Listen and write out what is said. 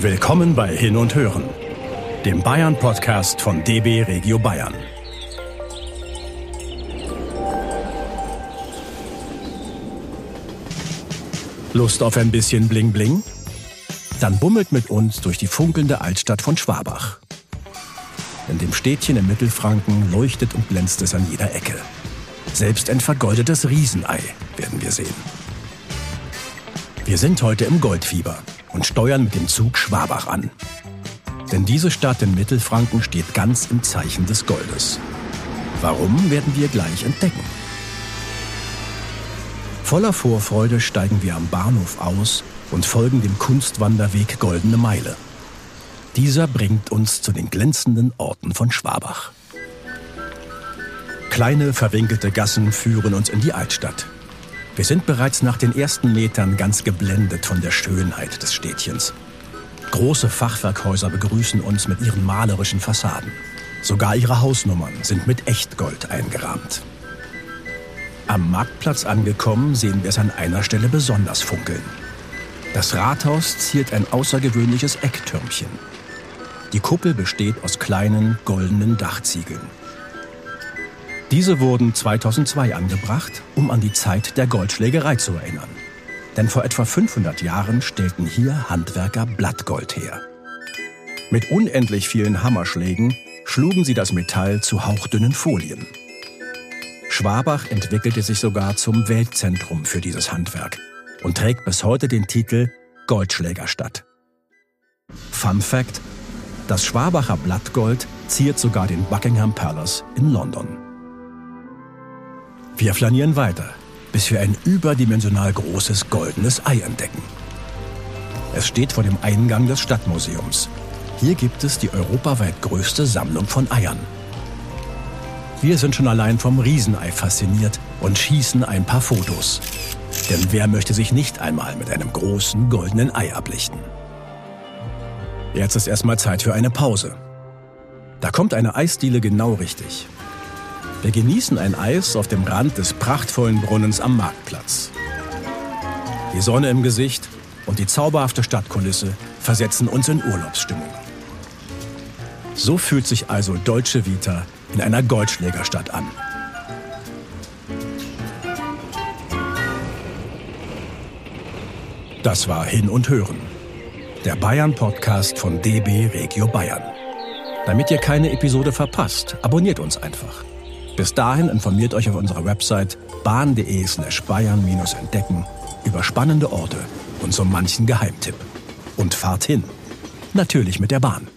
Willkommen bei Hin und Hören, dem Bayern-Podcast von DB Regio Bayern. Lust auf ein bisschen Bling Bling? Dann bummelt mit uns durch die funkelnde Altstadt von Schwabach. In dem Städtchen im Mittelfranken leuchtet und glänzt es an jeder Ecke. Selbst ein vergoldetes Riesenei werden wir sehen. Wir sind heute im Goldfieber und steuern mit dem Zug Schwabach an. Denn diese Stadt in Mittelfranken steht ganz im Zeichen des Goldes. Warum werden wir gleich entdecken? Voller Vorfreude steigen wir am Bahnhof aus und folgen dem Kunstwanderweg Goldene Meile. Dieser bringt uns zu den glänzenden Orten von Schwabach. Kleine, verwinkelte Gassen führen uns in die Altstadt. Wir sind bereits nach den ersten Metern ganz geblendet von der Schönheit des Städtchens. Große Fachwerkhäuser begrüßen uns mit ihren malerischen Fassaden. Sogar ihre Hausnummern sind mit Echtgold eingerahmt. Am Marktplatz angekommen sehen wir es an einer Stelle besonders funkeln. Das Rathaus ziert ein außergewöhnliches Ecktürmchen. Die Kuppel besteht aus kleinen goldenen Dachziegeln. Diese wurden 2002 angebracht, um an die Zeit der Goldschlägerei zu erinnern. Denn vor etwa 500 Jahren stellten hier Handwerker Blattgold her. Mit unendlich vielen Hammerschlägen schlugen sie das Metall zu hauchdünnen Folien. Schwabach entwickelte sich sogar zum Weltzentrum für dieses Handwerk und trägt bis heute den Titel Goldschlägerstadt. Fun Fact: Das Schwabacher Blattgold ziert sogar den Buckingham Palace in London. Wir flanieren weiter, bis wir ein überdimensional großes goldenes Ei entdecken. Es steht vor dem Eingang des Stadtmuseums. Hier gibt es die europaweit größte Sammlung von Eiern. Wir sind schon allein vom Riesenei fasziniert und schießen ein paar Fotos. Denn wer möchte sich nicht einmal mit einem großen goldenen Ei ablichten? Jetzt ist erstmal Zeit für eine Pause. Da kommt eine Eisdiele genau richtig. Wir genießen ein Eis auf dem Rand des prachtvollen Brunnens am Marktplatz. Die Sonne im Gesicht und die zauberhafte Stadtkulisse versetzen uns in Urlaubsstimmung. So fühlt sich also Deutsche Vita in einer Goldschlägerstadt an. Das war Hin und Hören, der Bayern-Podcast von DB Regio Bayern. Damit ihr keine Episode verpasst, abonniert uns einfach. Bis dahin informiert euch auf unserer Website bahn.de slash bayern-entdecken über spannende Orte und so manchen Geheimtipp. Und fahrt hin. Natürlich mit der Bahn.